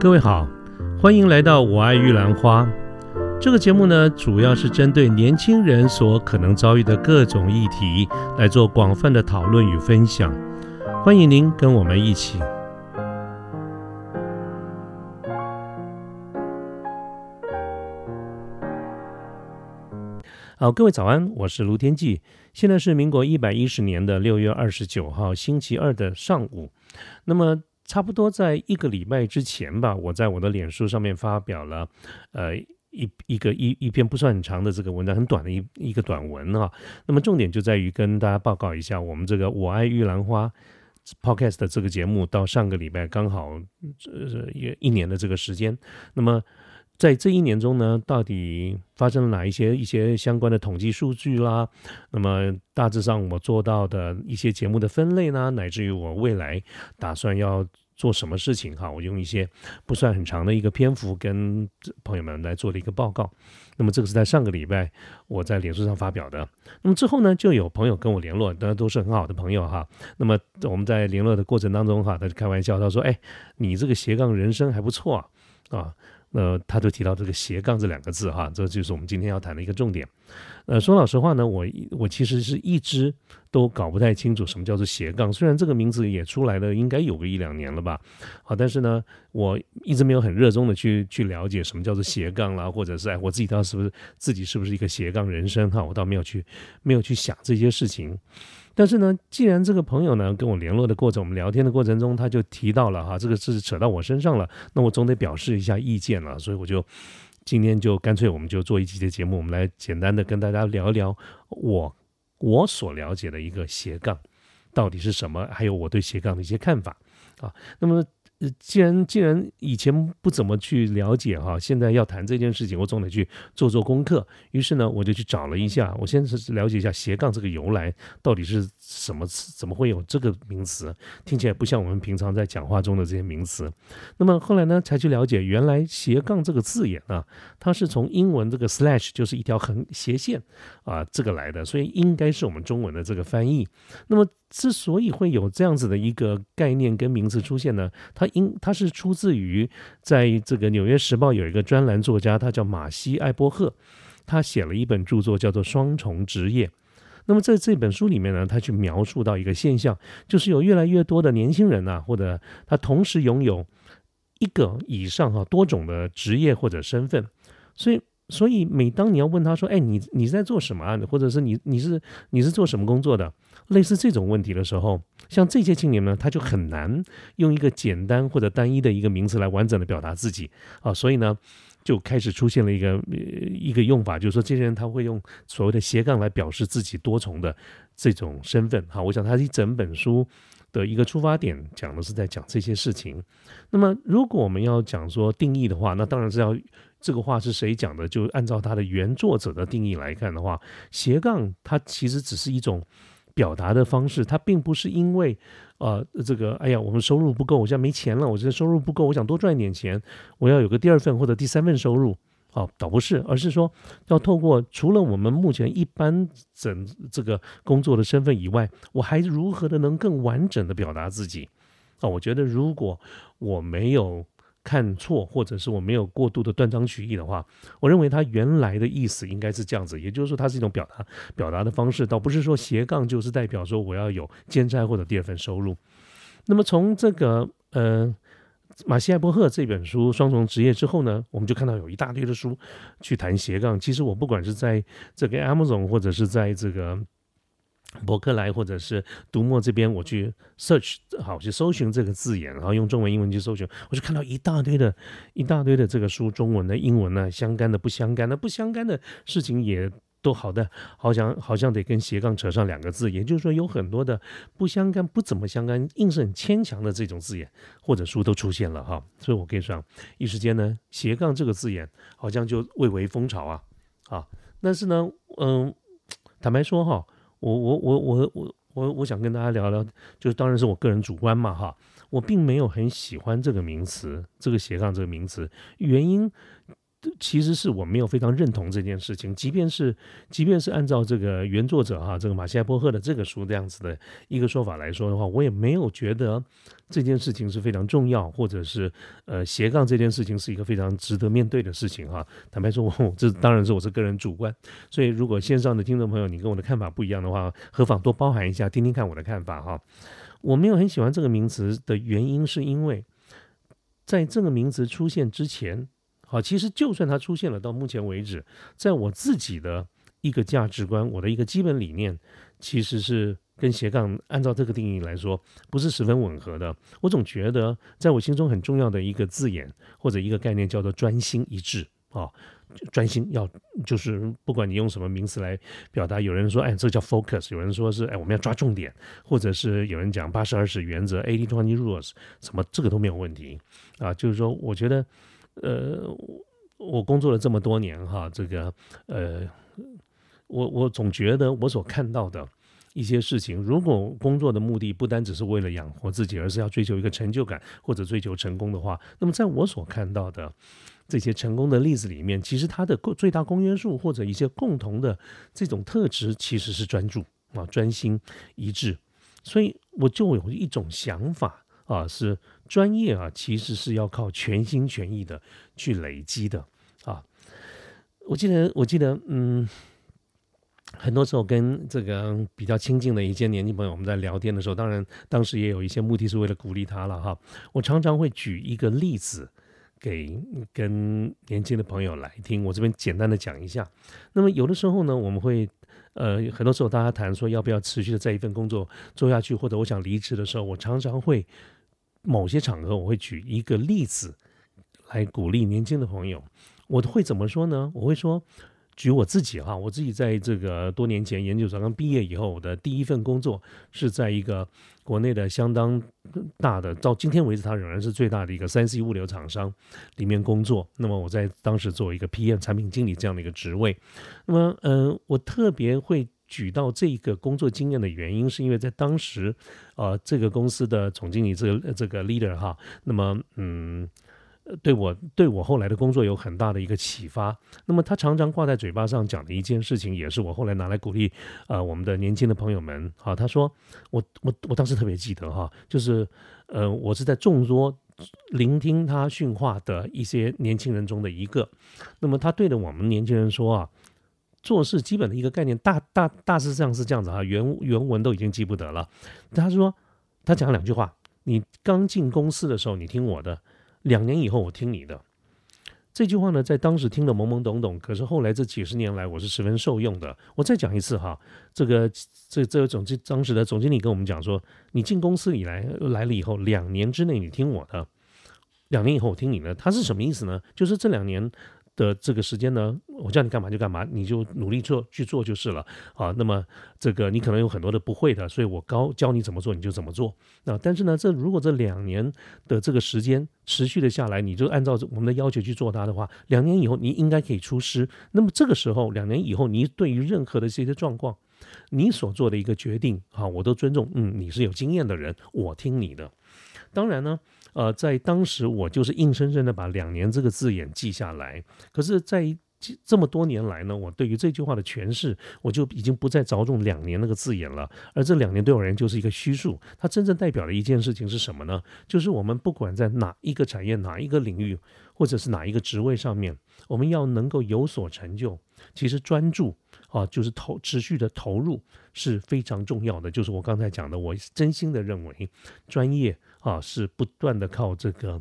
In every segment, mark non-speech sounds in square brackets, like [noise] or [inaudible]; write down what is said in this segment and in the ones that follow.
各位好，欢迎来到《我爱玉兰花》这个节目呢，主要是针对年轻人所可能遭遇的各种议题来做广泛的讨论与分享。欢迎您跟我们一起。好，各位早安，我是卢天记。现在是民国一百一十年的六月二十九号星期二的上午。那么。差不多在一个礼拜之前吧，我在我的脸书上面发表了，呃，一一个一一篇不算很长的这个文章，很短的一一个短文啊。那么重点就在于跟大家报告一下，我们这个我爱玉兰花 Podcast 这个节目，到上个礼拜刚好呃一一年的这个时间。那么在这一年中呢，到底发生了哪一些一些相关的统计数据啦？那么大致上我做到的一些节目的分类呢，乃至于我未来打算要。做什么事情哈？我用一些不算很长的一个篇幅跟朋友们来做了一个报告。那么这个是在上个礼拜我在脸书上发表的。那么之后呢，就有朋友跟我联络，当然都是很好的朋友哈。那么我们在联络的过程当中哈，他就开玩笑，他说：“哎，你这个斜杠人生还不错啊。”啊。那他就提到这个斜杠这两个字哈，这就是我们今天要谈的一个重点。呃，说老实话呢，我我其实是一直都搞不太清楚什么叫做斜杠。虽然这个名字也出来了，应该有个一两年了吧，好，但是呢，我一直没有很热衷的去去了解什么叫做斜杠啦，或者是哎，我自己倒是不是自己是不是一个斜杠人生哈，我倒没有去没有去想这些事情。但是呢，既然这个朋友呢跟我联络的过程，我们聊天的过程中，他就提到了哈，这个是扯到我身上了，那我总得表示一下意见了，所以我就今天就干脆我们就做一期的节目，我们来简单的跟大家聊一聊我我所了解的一个斜杠到底是什么，还有我对斜杠的一些看法啊，那么。既然既然以前不怎么去了解哈，现在要谈这件事情，我总得去做做功课。于是呢，我就去找了一下，我先是了解一下斜杠这个由来到底是什么，怎么会有这个名词？听起来不像我们平常在讲话中的这些名词。那么后来呢，才去了解，原来斜杠这个字眼啊，它是从英文这个 slash 就是一条横斜线啊这个来的，所以应该是我们中文的这个翻译。那么之所以会有这样子的一个概念跟名词出现呢，它因它是出自于在这个《纽约时报》有一个专栏作家，他叫马西·艾伯赫，他写了一本著作叫做《双重职业》。那么在这本书里面呢，他去描述到一个现象，就是有越来越多的年轻人啊，或者他同时拥有一个以上哈多种的职业或者身份，所以。所以，每当你要问他说：“哎，你你在做什么啊？或者是你你是你是做什么工作的？”类似这种问题的时候，像这些青年呢，他就很难用一个简单或者单一的一个名词来完整的表达自己啊。所以呢，就开始出现了一个一个用法，就是说这些人他会用所谓的斜杠来表示自己多重的这种身份。好，我想他一整本书的一个出发点讲的是在讲这些事情。那么，如果我们要讲说定义的话，那当然是要。这个话是谁讲的？就按照他的原作者的定义来看的话，斜杠它其实只是一种表达的方式，它并不是因为呃这个哎呀我们收入不够，我现在没钱了，我现在收入不够，我想多赚一点钱，我要有个第二份或者第三份收入啊，倒不是，而是说要透过除了我们目前一般整这个工作的身份以外，我还如何的能更完整的表达自己啊？我觉得如果我没有。看错，或者是我没有过度的断章取义的话，我认为他原来的意思应该是这样子，也就是说，它是一种表达表达的方式，倒不是说斜杠就是代表说我要有兼差或者第二份收入。那么从这个呃马西埃伯赫这本书《双重职业》之后呢，我们就看到有一大堆的书去谈斜杠。其实我不管是在这个 Amazon 或者是在这个。博客来或者是读墨这边，我去 search 好去搜寻这个字眼，然后用中文、英文去搜寻，我就看到一大堆的、一大堆的这个书，中文的、英文呢，相干的、不相干的、不相干的事情也都好的，好像好像得跟斜杠扯上两个字，也就是说有很多的不相干、不怎么相干，硬是很牵强的这种字眼或者书都出现了哈，所以我可以说，一时间呢，斜杠这个字眼好像就蔚为风潮啊啊，但是呢，嗯，坦白说哈。我我我我我我我想跟大家聊聊，就是当然是我个人主观嘛哈，我并没有很喜欢这个名词，这个斜杠这个名词，原因其实是我没有非常认同这件事情，即便是即便是按照这个原作者哈这个马西亚波赫的这个书这样子的一个说法来说的话，我也没有觉得这件事情是非常重要，或者是呃斜杠这件事情是一个非常值得面对的事情哈。坦白说，[laughs] 我这当然是我是个人主观，所以如果线上的听众朋友你跟我的看法不一样的话，何妨多包含一下，听听看我的看法哈。我没有很喜欢这个名词的原因，是因为在这个名词出现之前。好，其实就算它出现了，到目前为止，在我自己的一个价值观，我的一个基本理念，其实是跟斜杠按照这个定义来说，不是十分吻合的。我总觉得，在我心中很重要的一个字眼或者一个概念叫做专心一致啊，专心要就是不管你用什么名词来表达，有人说哎这叫 focus，有人说是哎我们要抓重点，或者是有人讲八十二十原则 eighty twenty rules，什么这个都没有问题啊，就是说我觉得。呃，我工作了这么多年哈，这个呃，我我总觉得我所看到的一些事情，如果工作的目的不单只是为了养活自己，而是要追求一个成就感或者追求成功的话，那么在我所看到的这些成功的例子里面，其实它的最大公约数或者一些共同的这种特质，其实是专注啊、专心一致，所以我就有一种想法。啊，是专业啊，其实是要靠全心全意的去累积的啊。我记得，我记得，嗯，很多时候跟这个比较亲近的一些年轻朋友，我们在聊天的时候，当然当时也有一些目的是为了鼓励他了哈。我常常会举一个例子给跟年轻的朋友来听，我这边简单的讲一下。那么有的时候呢，我们会呃，很多时候大家谈说要不要持续的在一份工作做下去，或者我想离职的时候，我常常会。某些场合，我会举一个例子来鼓励年轻的朋友。我会怎么说呢？我会说，举我自己哈，我自己在这个多年前研究生刚毕业以后，我的第一份工作是在一个国内的相当大的，到今天为止，它仍然是最大的一个三 C 物流厂商里面工作。那么我在当时做一个 PM 产品经理这样的一个职位。那么，嗯，我特别会。举到这个工作经验的原因，是因为在当时，呃，这个公司的总经理，这个这个 leader 哈，那么嗯，对我对我后来的工作有很大的一个启发。那么他常常挂在嘴巴上讲的一件事情，也是我后来拿来鼓励呃我们的年轻的朋友们。哈，他说我我我当时特别记得哈，就是呃我是在众多聆听他训话的一些年轻人中的一个。那么他对着我们年轻人说啊。做事基本的一个概念，大大大致上是这样子哈，原原文都已经记不得了。他说，他讲两句话：你刚进公司的时候，你听我的；两年以后，我听你的。这句话呢，在当时听得懵懵懂懂，可是后来这几十年来，我是十分受用的。我再讲一次哈，这个这这总经当时的总经理跟我们讲说，你进公司以来来了以后，两年之内你听我的，两年以后我听你的。他是什么意思呢？就是这两年。的这个时间呢，我叫你干嘛就干嘛，你就努力做去做就是了啊。那么这个你可能有很多的不会的，所以我教教你怎么做你就怎么做。那但是呢，这如果这两年的这个时间持续的下来，你就按照我们的要求去做它的话，两年以后你应该可以出师。那么这个时候，两年以后你对于任何的这些状况，你所做的一个决定啊，我都尊重。嗯，你是有经验的人，我听你的。当然呢。呃，在当时我就是硬生生的把“两年”这个字眼记下来。可是，在这么多年来呢，我对于这句话的诠释，我就已经不再着重“两年”那个字眼了。而这两年对我而言就是一个虚数，它真正代表的一件事情是什么呢？就是我们不管在哪一个产业、哪一个领域，或者是哪一个职位上面，我们要能够有所成就，其实专注啊，就是投持续的投入是非常重要的。就是我刚才讲的，我真心的认为，专业。啊，是不断的靠这个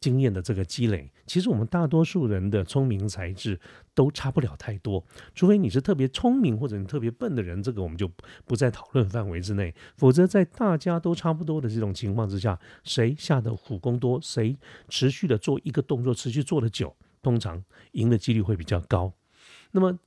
经验的这个积累。其实我们大多数人的聪明才智都差不了太多，除非你是特别聪明或者你特别笨的人，这个我们就不在讨论范围之内。否则，在大家都差不多的这种情况之下，谁下的苦功多，谁持续的做一个动作，持续做的久，通常赢的几率会比较高。那么。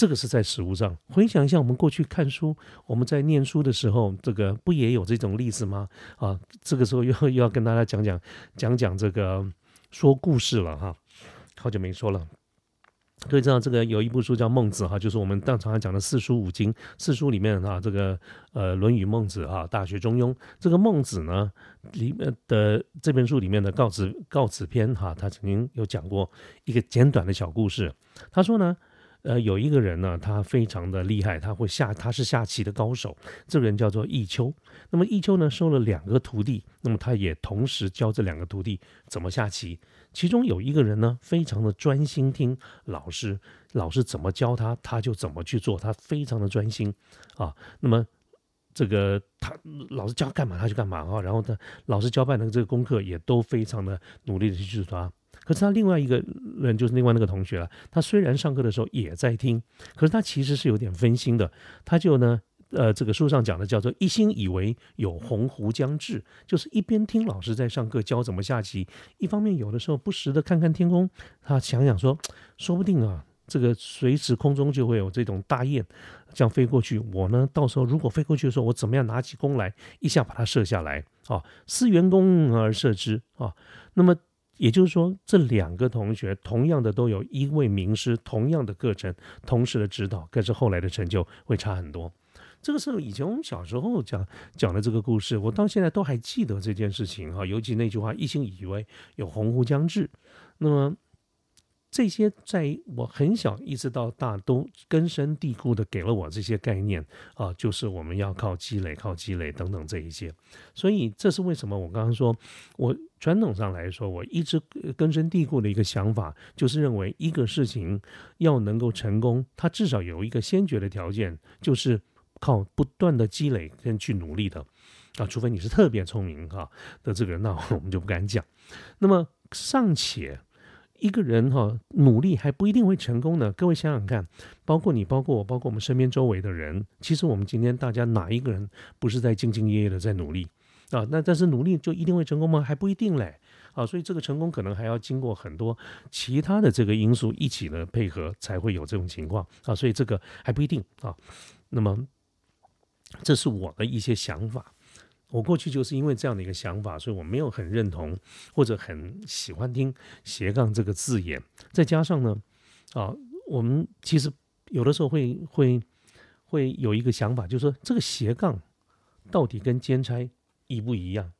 这个是在实物上，回想一下，我们过去看书，我们在念书的时候，这个不也有这种例子吗？啊，这个时候又 [laughs] 又要跟大家讲讲讲讲这个说故事了哈，好久没说了。可以知道，这个有一部书叫《孟子》哈，就是我们当常常讲的四书五经。四书里面哈，这个呃《论语》《孟子》哈，《大学》《中庸》。这个《孟子》呢里面的这本书里面的告子告子篇哈，他曾经有讲过一个简短的小故事。他说呢。呃，有一个人呢，他非常的厉害，他会下，他是下棋的高手。这个人叫做弈秋。那么弈秋呢，收了两个徒弟，那么他也同时教这两个徒弟怎么下棋。其中有一个人呢，非常的专心听老师，老师怎么教他，他就怎么去做，他非常的专心啊。那么这个他老师教干嘛他就干嘛啊。然后他老师交办的这个功课也都非常的努力的去做他。可是他另外一个人就是另外那个同学了，他虽然上课的时候也在听，可是他其实是有点分心的。他就呢，呃，这个书上讲的叫做一心以为有鸿鹄将至，就是一边听老师在上课教怎么下棋，一方面有的时候不时的看看天空，他想想说，说不定啊，这个随时空中就会有这种大雁这样飞过去，我呢到时候如果飞过去的时候，我怎么样拿起弓来一下把它射下来啊？思援弓而射之啊，那么。也就是说，这两个同学同样的都有一位名师，同样的课程，同时的指导，可是后来的成就会差很多。这个是以前我们小时候讲讲的这个故事，我到现在都还记得这件事情哈。尤其那句话“一心以为有鸿鹄将至”，那么。这些在我很小一直到大都根深蒂固的给了我这些概念啊，就是我们要靠积累、靠积累等等这一些。所以这是为什么我刚刚说，我传统上来说，我一直根深蒂固的一个想法，就是认为一个事情要能够成功，它至少有一个先决的条件，就是靠不断的积累跟去努力的啊。除非你是特别聪明哈的这个人，那我们就不敢讲。那么尚且。一个人哈努力还不一定会成功呢。各位想想看，包括你，包括我，包括我们身边周围的人，其实我们今天大家哪一个人不是在兢兢业业的在努力啊？那但是努力就一定会成功吗？还不一定嘞。啊，所以这个成功可能还要经过很多其他的这个因素一起的配合，才会有这种情况啊。所以这个还不一定啊。那么这是我的一些想法。我过去就是因为这样的一个想法，所以我没有很认同或者很喜欢听斜杠这个字眼。再加上呢，啊，我们其实有的时候会会会有一个想法，就是说这个斜杠到底跟兼差一不一样？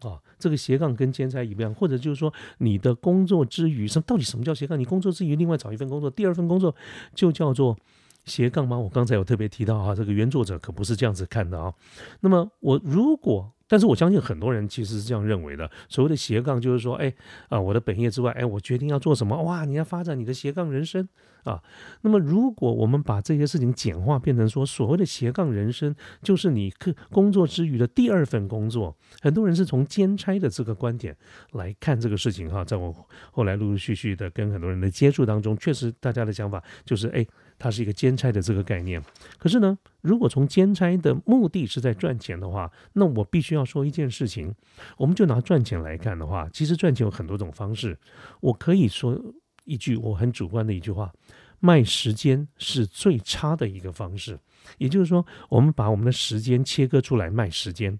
啊，这个斜杠跟兼差一不一样？或者就是说你的工作之余，什到底什么叫斜杠？你工作之余另外找一份工作，第二份工作就叫做。斜杠吗？我刚才有特别提到啊，这个原作者可不是这样子看的啊。那么我如果，但是我相信很多人其实是这样认为的。所谓的斜杠，就是说，哎啊，我的本业之外，哎，我决定要做什么？哇，你要发展你的斜杠人生啊。那么如果我们把这些事情简化，变成说，所谓的斜杠人生，就是你课工作之余的第二份工作。很多人是从兼差的这个观点来看这个事情哈。在我后来陆陆续续的跟很多人的接触当中，确实大家的想法就是，哎。它是一个兼差的这个概念，可是呢，如果从兼差的目的是在赚钱的话，那我必须要说一件事情，我们就拿赚钱来看的话，其实赚钱有很多种方式。我可以说一句我很主观的一句话：卖时间是最差的一个方式。也就是说，我们把我们的时间切割出来卖时间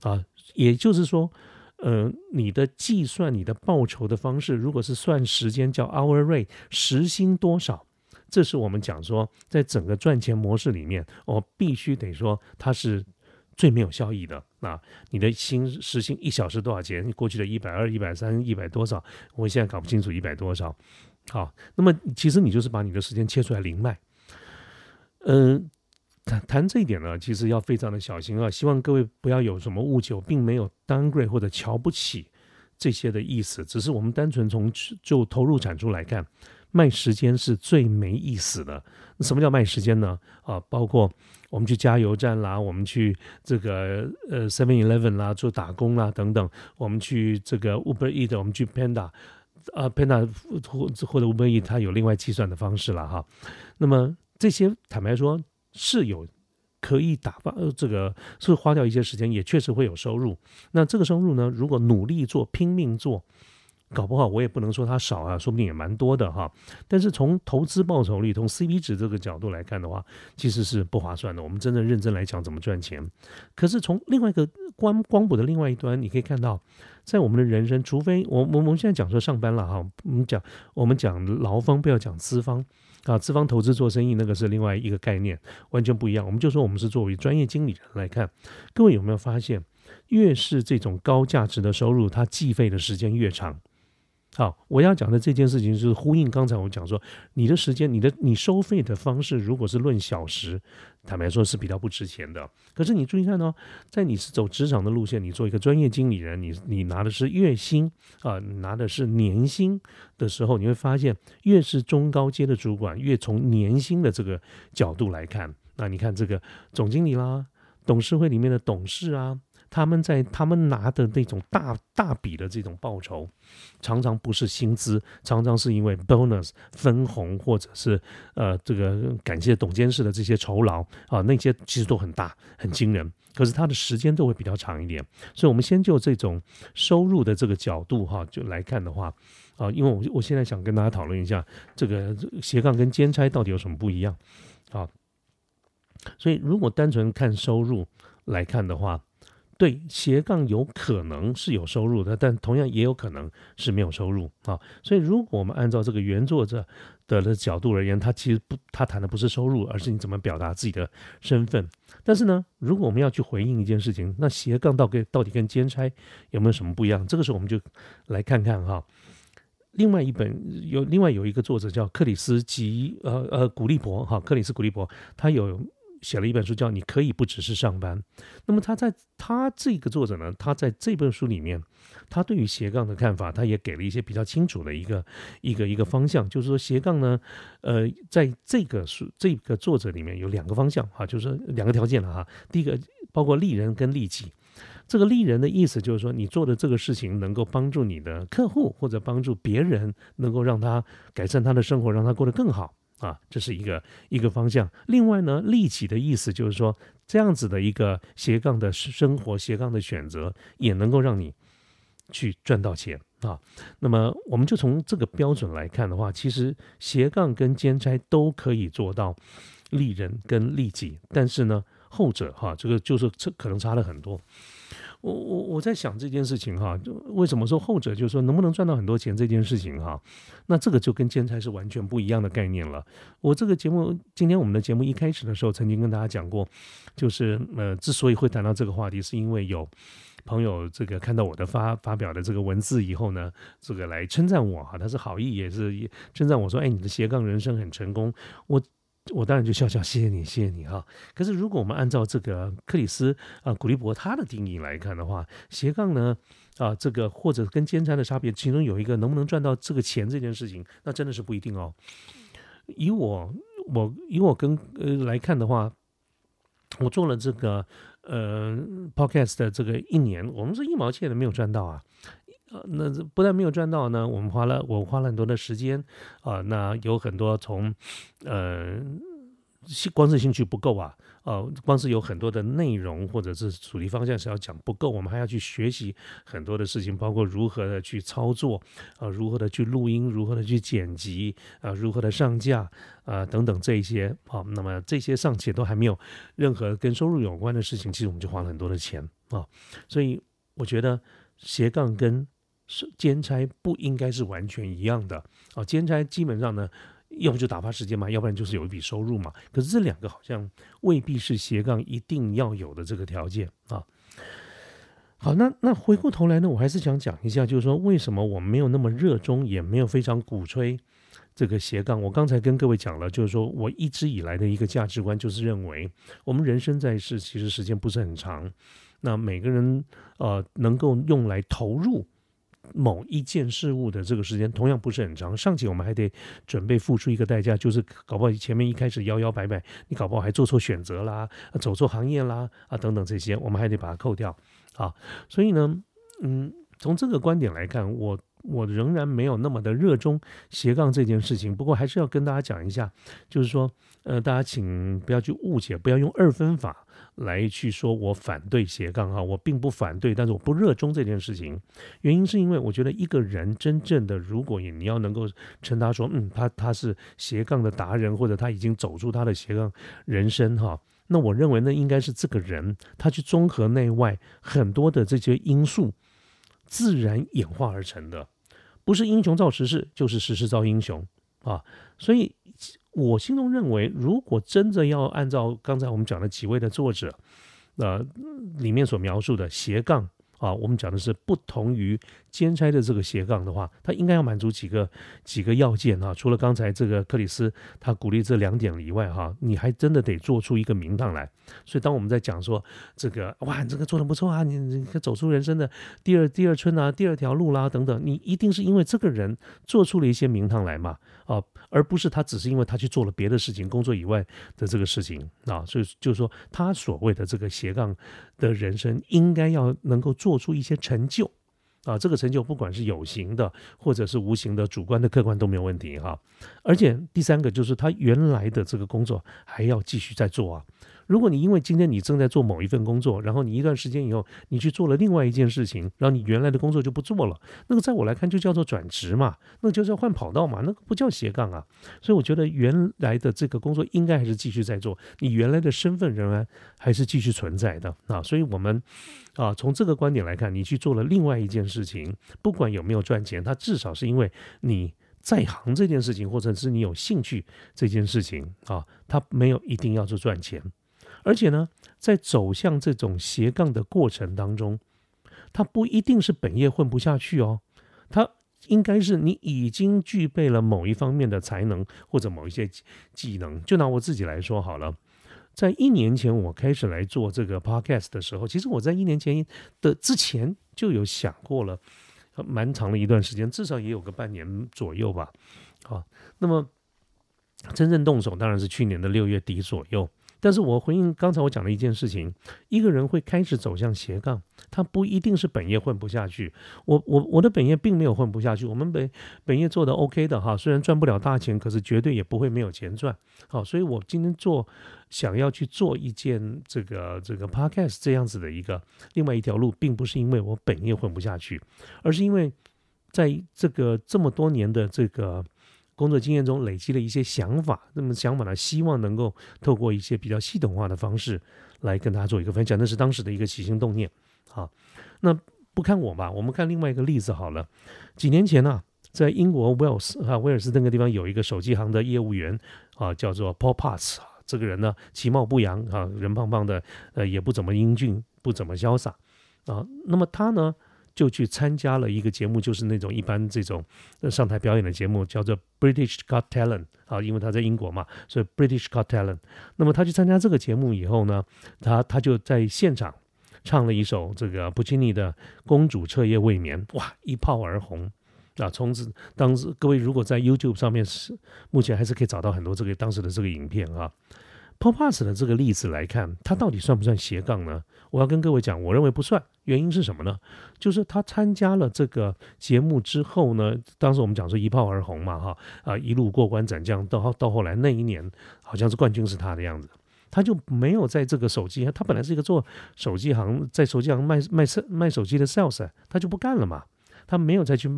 啊，也就是说，呃，你的计算你的报酬的方式，如果是算时间叫 hour rate 时薪多少？这是我们讲说，在整个赚钱模式里面，我必须得说它是最没有效益的啊！你的薪时薪一小时多少钱？你过去的一百二、一百三、一百多少？我现在搞不清楚一百多少。好，那么其实你就是把你的时间切出来零卖。嗯，谈谈这一点呢，其实要非常的小心啊！希望各位不要有什么误解，我并没有 downgrade 或者瞧不起这些的意思，只是我们单纯从就投入产出来看。卖时间是最没意思的。什么叫卖时间呢？啊，包括我们去加油站啦，我们去这个呃 Seven Eleven 啦做打工啦等等，我们去这个 Uber Eat，我们去 Panda，啊 Panda 或或者 Uber Eat，它有另外计算的方式了哈。那么这些坦白说是有可以打发呃，这个是花掉一些时间，也确实会有收入。那这个收入呢，如果努力做、拼命做。搞不好我也不能说它少啊，说不定也蛮多的哈。但是从投资报酬率、从 CP 值这个角度来看的话，其实是不划算的。我们真正认真来讲怎么赚钱，可是从另外一个光光谱的另外一端，你可以看到，在我们的人生，除非我我们现在讲说上班了哈，我们讲我们讲劳方，不要讲资方啊，资方投资做生意那个是另外一个概念，完全不一样。我们就说我们是作为专业经理人来看，各位有没有发现，越是这种高价值的收入，它计费的时间越长。好，我要讲的这件事情是呼应刚才我讲说，你的时间，你的你收费的方式，如果是论小时，坦白说是比较不值钱的。可是你注意看哦，在你是走职场的路线，你做一个专业经理人，你你拿的是月薪啊，拿的是年薪的时候，你会发现，越是中高阶的主管，越从年薪的这个角度来看，那你看这个总经理啦，董事会里面的董事啊。他们在他们拿的那种大大笔的这种报酬，常常不是薪资，常常是因为 bonus 分红，或者是呃这个感谢董监事的这些酬劳啊，那些其实都很大很惊人。可是他的时间都会比较长一点。所以，我们先就这种收入的这个角度哈，就来看的话啊，因为我我现在想跟大家讨论一下这个斜杠跟兼差到底有什么不一样啊。所以，如果单纯看收入来看的话，对斜杠有可能是有收入的，但同样也有可能是没有收入啊。所以，如果我们按照这个原作者的的角度而言，他其实不，他谈的不是收入，而是你怎么表达自己的身份。但是呢，如果我们要去回应一件事情，那斜杠到跟到底跟兼差有没有什么不一样？这个时候我们就来看看哈。另外一本有另外有一个作者叫克里斯吉呃呃古利伯哈，克里斯古利伯，他有。写了一本书叫《你可以不只是上班》，那么他在他这个作者呢，他在这本书里面，他对于斜杠的看法，他也给了一些比较清楚的一个一个一个方向，就是说斜杠呢，呃，在这个书这个作者里面有两个方向哈，就是两个条件了哈。第一个包括利人跟利己，这个利人的意思就是说你做的这个事情能够帮助你的客户或者帮助别人，能够让他改善他的生活，让他过得更好。啊，这是一个一个方向。另外呢，利己的意思就是说，这样子的一个斜杠的生活、斜杠的选择，也能够让你去赚到钱啊。那么，我们就从这个标准来看的话，其实斜杠跟兼差都可以做到利人跟利己，但是呢，后者哈，这个就是这可能差了很多。我我我在想这件事情哈，就为什么说后者就是说能不能赚到很多钱这件事情哈，那这个就跟兼差是完全不一样的概念了。我这个节目今天我们的节目一开始的时候曾经跟大家讲过，就是呃之所以会谈到这个话题，是因为有朋友这个看到我的发发表的这个文字以后呢，这个来称赞我哈，他是好意也是称赞我说，哎，你的斜杠人生很成功，我。我当然就笑笑，谢谢你，谢谢你哈。可是如果我们按照这个克里斯啊古利伯他的定义来看的话，斜杠呢啊这个或者跟兼差的差别，其中有一个能不能赚到这个钱这件事情，那真的是不一定哦。以我我以我跟呃来看的话，我做了这个呃 podcast 的这个一年，我们是一毛钱都没有赚到啊。呃，那不但没有赚到呢，我们花了我花了很多的时间啊，那有很多从呃光是兴趣不够啊，呃，光是有很多的内容或者是主题方向是要讲不够，我们还要去学习很多的事情，包括如何的去操作啊，如何的去录音，如何的去剪辑啊，如何的上架啊等等这一些。好，那么这些尚且都还没有任何跟收入有关的事情，其实我们就花了很多的钱啊，所以我觉得斜杠跟是兼差不应该是完全一样的啊，兼差基本上呢，要不就打发时间嘛，要不然就是有一笔收入嘛。可是这两个好像未必是斜杠一定要有的这个条件啊。好，那那回过头来呢，我还是想讲一下，就是说为什么我们没有那么热衷，也没有非常鼓吹这个斜杠。我刚才跟各位讲了，就是说我一直以来的一个价值观，就是认为我们人生在世其实时间不是很长，那每个人呃能够用来投入。某一件事物的这个时间同样不是很长，尚且我们还得准备付出一个代价，就是搞不好前面一开始摇摇摆摆，你搞不好还做错选择啦，走错行业啦，啊等等这些，我们还得把它扣掉啊。所以呢，嗯，从这个观点来看，我我仍然没有那么的热衷斜杠这件事情。不过还是要跟大家讲一下，就是说，呃，大家请不要去误解，不要用二分法来去说我反对斜杠哈，我并不反对，但是我不热衷这件事情。原因是因为我觉得一个人真正的，如果你你要能够称他说，嗯，他他是斜杠的达人，或者他已经走出他的斜杠人生哈。那我认为，那应该是这个人他去综合内外很多的这些因素，自然演化而成的，不是英雄造时势，就是时势造英雄啊。所以，我心中认为，如果真的要按照刚才我们讲的几位的作者，呃，里面所描述的斜杠。啊，我们讲的是不同于兼差的这个斜杠的话，它应该要满足几个几个要件啊。除了刚才这个克里斯他鼓励这两点以外，哈，你还真的得做出一个名堂来。所以当我们在讲说这个哇，你这个做的不错啊，你你走出人生的第二第二春啊，第二条路啦等等，你一定是因为这个人做出了一些名堂来嘛，啊，而不是他只是因为他去做了别的事情，工作以外的这个事情啊。所以就是说，他所谓的这个斜杠的人生，应该要能够做。做出一些成就啊，这个成就不管是有形的或者是无形的、主观的、客观都没有问题哈。而且第三个就是他原来的这个工作还要继续在做啊。如果你因为今天你正在做某一份工作，然后你一段时间以后你去做了另外一件事情，然后你原来的工作就不做了，那个在我来看就叫做转职嘛，那就是要换跑道嘛，那个不叫斜杠啊。所以我觉得原来的这个工作应该还是继续在做，你原来的身份仍然还是继续存在的啊。所以我们啊从这个观点来看，你去做了另外一件事情，不管有没有赚钱，它至少是因为你在行这件事情，或者是你有兴趣这件事情啊，它没有一定要做赚钱。而且呢，在走向这种斜杠的过程当中，他不一定是本业混不下去哦，他应该是你已经具备了某一方面的才能或者某一些技能。就拿我自己来说好了，在一年前我开始来做这个 podcast 的时候，其实我在一年前的之前就有想过了，蛮长的一段时间，至少也有个半年左右吧。好，那么真正动手当然是去年的六月底左右。但是我回应刚才我讲的一件事情，一个人会开始走向斜杠，他不一定是本业混不下去。我我我的本业并没有混不下去，我们本本业做的 OK 的哈，虽然赚不了大钱，可是绝对也不会没有钱赚。好，所以我今天做想要去做一件这个这个 podcast 这样子的一个另外一条路，并不是因为我本业混不下去，而是因为在这个这么多年的这个。工作经验中累积了一些想法，那么想法呢，希望能够透过一些比较系统化的方式来跟大家做一个分享，那是当时的一个起心动念。好，那不看我吧，我们看另外一个例子好了。几年前呢，在英国威尔斯啊威尔斯那个地方有一个手机行的业务员啊，叫做 Paul Potts 啊，这个人呢其貌不扬啊，人胖胖的，呃，也不怎么英俊，不怎么潇洒啊。那么他呢？就去参加了一个节目，就是那种一般这种上台表演的节目，叫做 British Got Talent 啊，因为他在英国嘛，所以 British Got Talent。那么他去参加这个节目以后呢，他他就在现场唱了一首这个布奇尼的《公主彻夜未眠》，哇，一炮而红啊！从此当时各位如果在 YouTube 上面是目前还是可以找到很多这个当时的这个影片啊。Paul Pass 的这个例子来看，他到底算不算斜杠呢？我要跟各位讲，我认为不算。原因是什么呢？就是他参加了这个节目之后呢，当时我们讲说一炮而红嘛，哈啊，一路过关斩将，到到后来那一年，好像是冠军是他的样子，他就没有在这个手机，他本来是一个做手机行，在手机行卖卖卖手机的 sales，他就不干了嘛，他没有再去。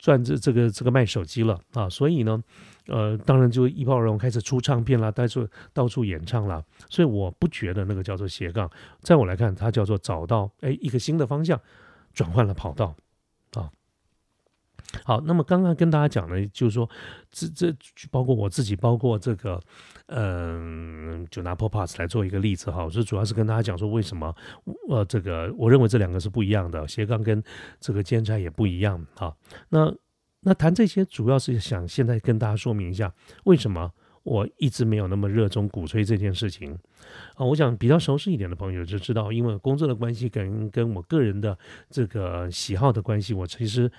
赚这这个这个卖手机了啊，所以呢，呃，当然就一炮而红，开始出唱片啦，到处到处演唱啦。所以我不觉得那个叫做斜杠，在我来看，它叫做找到哎一个新的方向，转换了跑道啊。好，那么刚刚跟大家讲的，就是说，这这包括我自己，包括这个，嗯，就拿 popass 来做一个例子哈。我说主要是跟大家讲说，为什么，呃，这个我认为这两个是不一样的，斜杠跟这个兼差也不一样哈。那那谈这些，主要是想现在跟大家说明一下，为什么我一直没有那么热衷鼓吹这件事情啊。我想比较熟悉一点的朋友就知道，因为工作的关系跟跟我个人的这个喜好的关系，我其实。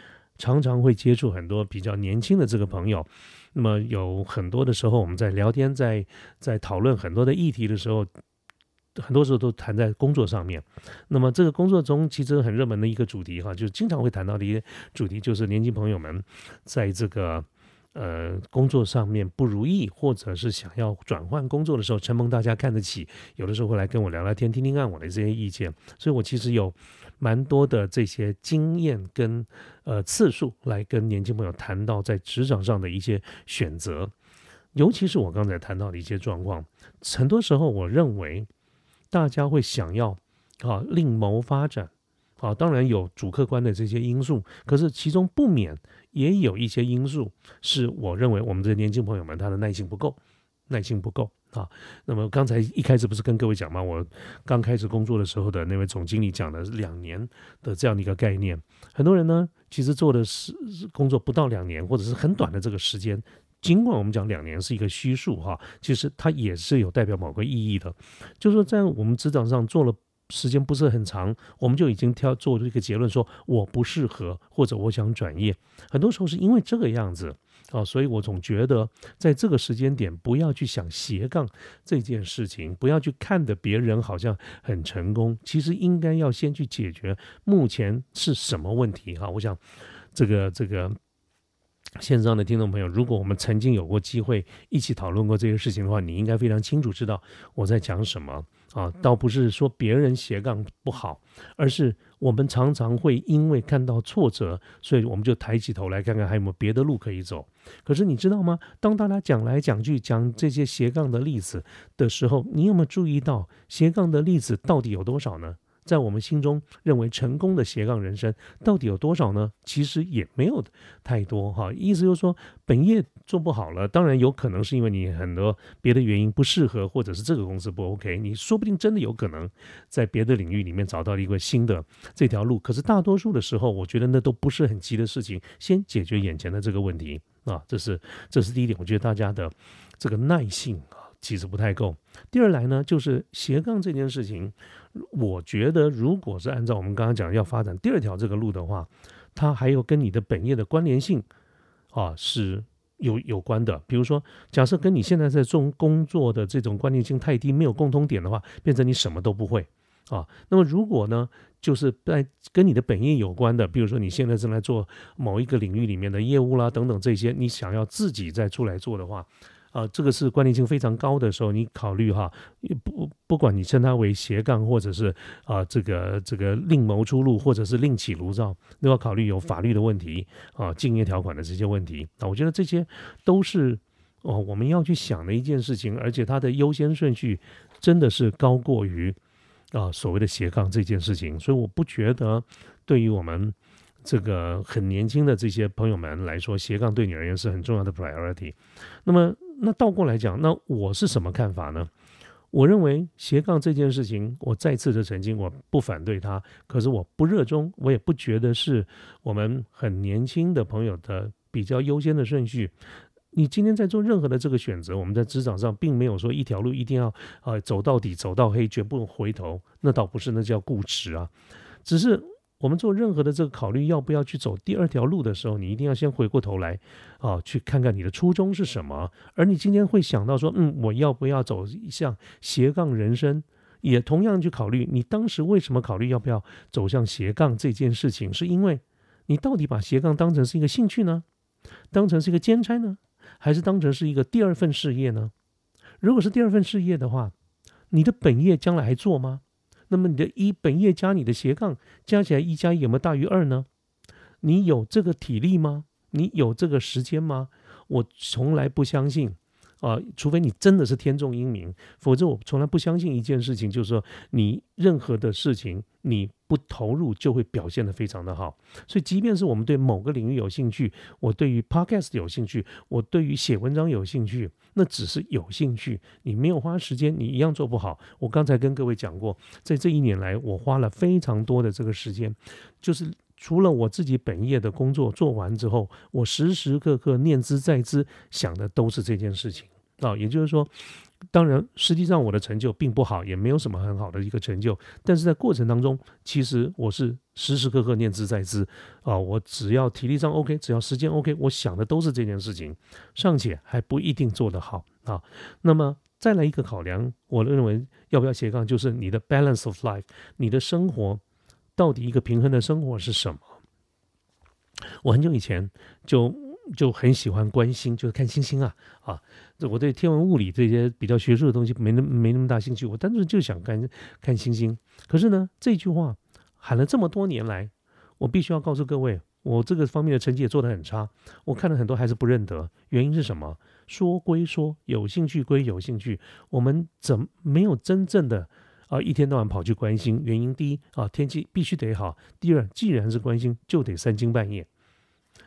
常常会接触很多比较年轻的这个朋友，那么有很多的时候，我们在聊天，在在讨论很多的议题的时候，很多时候都谈在工作上面。那么这个工作中其实很热门的一个主题哈，就是经常会谈到的一些主题，就是年轻朋友们在这个。呃，工作上面不如意，或者是想要转换工作的时候，承蒙大家看得起，有的时候会来跟我聊聊天，听听看我的这些意见。所以我其实有蛮多的这些经验跟呃次数来跟年轻朋友谈到在职场上的一些选择，尤其是我刚才谈到的一些状况。很多时候，我认为大家会想要啊另谋发展，啊，当然有主客观的这些因素，可是其中不免。也有一些因素是我认为我们这些年轻朋友们他的耐心不够，耐心不够啊。那么刚才一开始不是跟各位讲吗？我刚开始工作的时候的那位总经理讲的两年的这样的一个概念，很多人呢其实做的是工作不到两年或者是很短的这个时间，尽管我们讲两年是一个虚数哈，其实它也是有代表某个意义的，就是说在我们职场上做了。时间不是很长，我们就已经挑做这个结论，说我不适合，或者我想转业。很多时候是因为这个样子啊，所以我总觉得在这个时间点，不要去想斜杠这件事情，不要去看的别人好像很成功，其实应该要先去解决目前是什么问题哈。我想这个这个线上的听众朋友，如果我们曾经有过机会一起讨论过这些事情的话，你应该非常清楚知道我在讲什么。啊，倒不是说别人斜杠不好，而是我们常常会因为看到挫折，所以我们就抬起头来看看还有没有别的路可以走。可是你知道吗？当大家讲来讲去讲这些斜杠的例子的时候，你有没有注意到斜杠的例子到底有多少呢？在我们心中认为成功的斜杠人生到底有多少呢？其实也没有太多哈。意思就是说，本业做不好了，当然有可能是因为你很多别的原因不适合，或者是这个公司不 OK。你说不定真的有可能在别的领域里面找到了一个新的这条路。可是大多数的时候，我觉得那都不是很急的事情，先解决眼前的这个问题啊。这是这是第一点，我觉得大家的这个耐性啊，其实不太够。第二来呢，就是斜杠这件事情。我觉得，如果是按照我们刚刚讲要发展第二条这个路的话，它还有跟你的本业的关联性啊是有有关的。比如说，假设跟你现在在做工作的这种关联性太低，没有共通点的话，变成你什么都不会啊。那么如果呢，就是在跟你的本业有关的，比如说你现在正在做某一个领域里面的业务啦等等这些，你想要自己再出来做的话。啊，这个是关联性非常高的时候，你考虑哈，不不管你称它为斜杠，或者是啊这个这个另谋出路，或者是另起炉灶，都要考虑有法律的问题啊，竞业条款的这些问题。啊，我觉得这些都是哦我们要去想的一件事情，而且它的优先顺序真的是高过于啊所谓的斜杠这件事情，所以我不觉得对于我们这个很年轻的这些朋友们来说，斜杠对你而言是很重要的 priority，那么。那倒过来讲，那我是什么看法呢？我认为斜杠这件事情，我再次的澄清，我不反对它，可是我不热衷，我也不觉得是我们很年轻的朋友的比较优先的顺序。你今天在做任何的这个选择，我们在职场上并没有说一条路一定要呃走到底，走到黑，绝不回头，那倒不是，那叫固执啊，只是。我们做任何的这个考虑，要不要去走第二条路的时候，你一定要先回过头来，啊，去看看你的初衷是什么。而你今天会想到说，嗯，我要不要走向斜杠人生？也同样去考虑，你当时为什么考虑要不要走向斜杠这件事情？是因为你到底把斜杠当成是一个兴趣呢，当成是一个兼差呢，还是当成是一个第二份事业呢？如果是第二份事业的话，你的本业将来还做吗？那么你的一本页加你的斜杠加起来一加一有没有大于二呢？你有这个体力吗？你有这个时间吗？我从来不相信啊，除非你真的是天纵英明，否则我从来不相信一件事情，就是说你任何的事情你不投入就会表现得非常的好。所以，即便是我们对某个领域有兴趣，我对于 podcast 有兴趣，我对于写文章有兴趣。那只是有兴趣，你没有花时间，你一样做不好。我刚才跟各位讲过，在这一年来，我花了非常多的这个时间，就是除了我自己本业的工作做完之后，我时时刻刻念之在之，想的都是这件事情啊。也就是说。当然，实际上我的成就并不好，也没有什么很好的一个成就。但是在过程当中，其实我是时时刻刻念之在之啊。我只要体力上 OK，只要时间 OK，我想的都是这件事情，尚且还不一定做得好啊。那么再来一个考量，我认为要不要斜杠，就是你的 balance of life，你的生活到底一个平衡的生活是什么？我很久以前就就很喜欢观星，就是看星星啊啊！我对天文物理这些比较学术的东西没那没那么大兴趣，我单纯就想看看星星。可是呢，这句话喊了这么多年来，我必须要告诉各位，我这个方面的成绩也做得很差。我看了很多还是不认得，原因是什么？说归说，有兴趣归有兴趣，我们怎没有真正的啊一天到晚跑去关心？原因第一啊，天气必须得好；第二，既然是关心，就得三更半夜。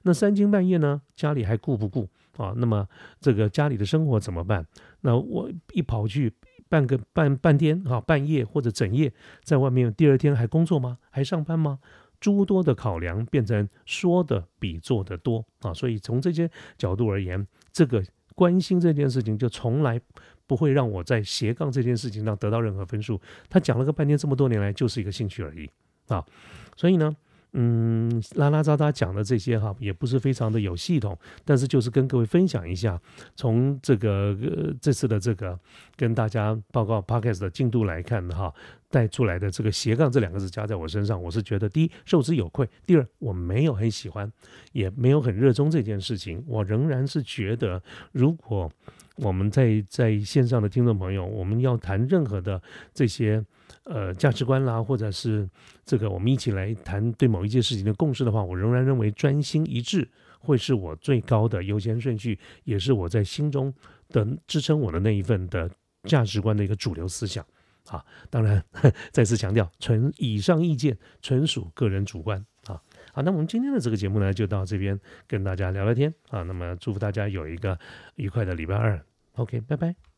那三更半夜呢，家里还顾不顾啊？那么这个家里的生活怎么办？那我一跑去半个半半天啊，半夜或者整夜在外面，第二天还工作吗？还上班吗？诸多的考量变成说的比做的多啊！所以从这些角度而言，这个。关心这件事情，就从来不会让我在斜杠这件事情上得到任何分数。他讲了个半天，这么多年来就是一个兴趣而已啊。所以呢，嗯，拉拉杂杂讲的这些哈，也不是非常的有系统，但是就是跟各位分享一下，从这个呃这次的这个跟大家报告 podcast 的进度来看哈。带出来的这个斜杠这两个字加在我身上，我是觉得第一受之有愧，第二我没有很喜欢，也没有很热衷这件事情。我仍然是觉得，如果我们在在线上的听众朋友，我们要谈任何的这些呃价值观啦，或者是这个我们一起来谈对某一件事情的共识的话，我仍然认为专心一致会是我最高的优先顺序，也是我在心中的支撑我的那一份的价值观的一个主流思想。啊，当然，[laughs] 再次强调，纯以上意见纯属个人主观啊。好，那我们今天的这个节目呢，就到这边跟大家聊聊天啊。那么祝福大家有一个愉快的礼拜二。OK，拜拜。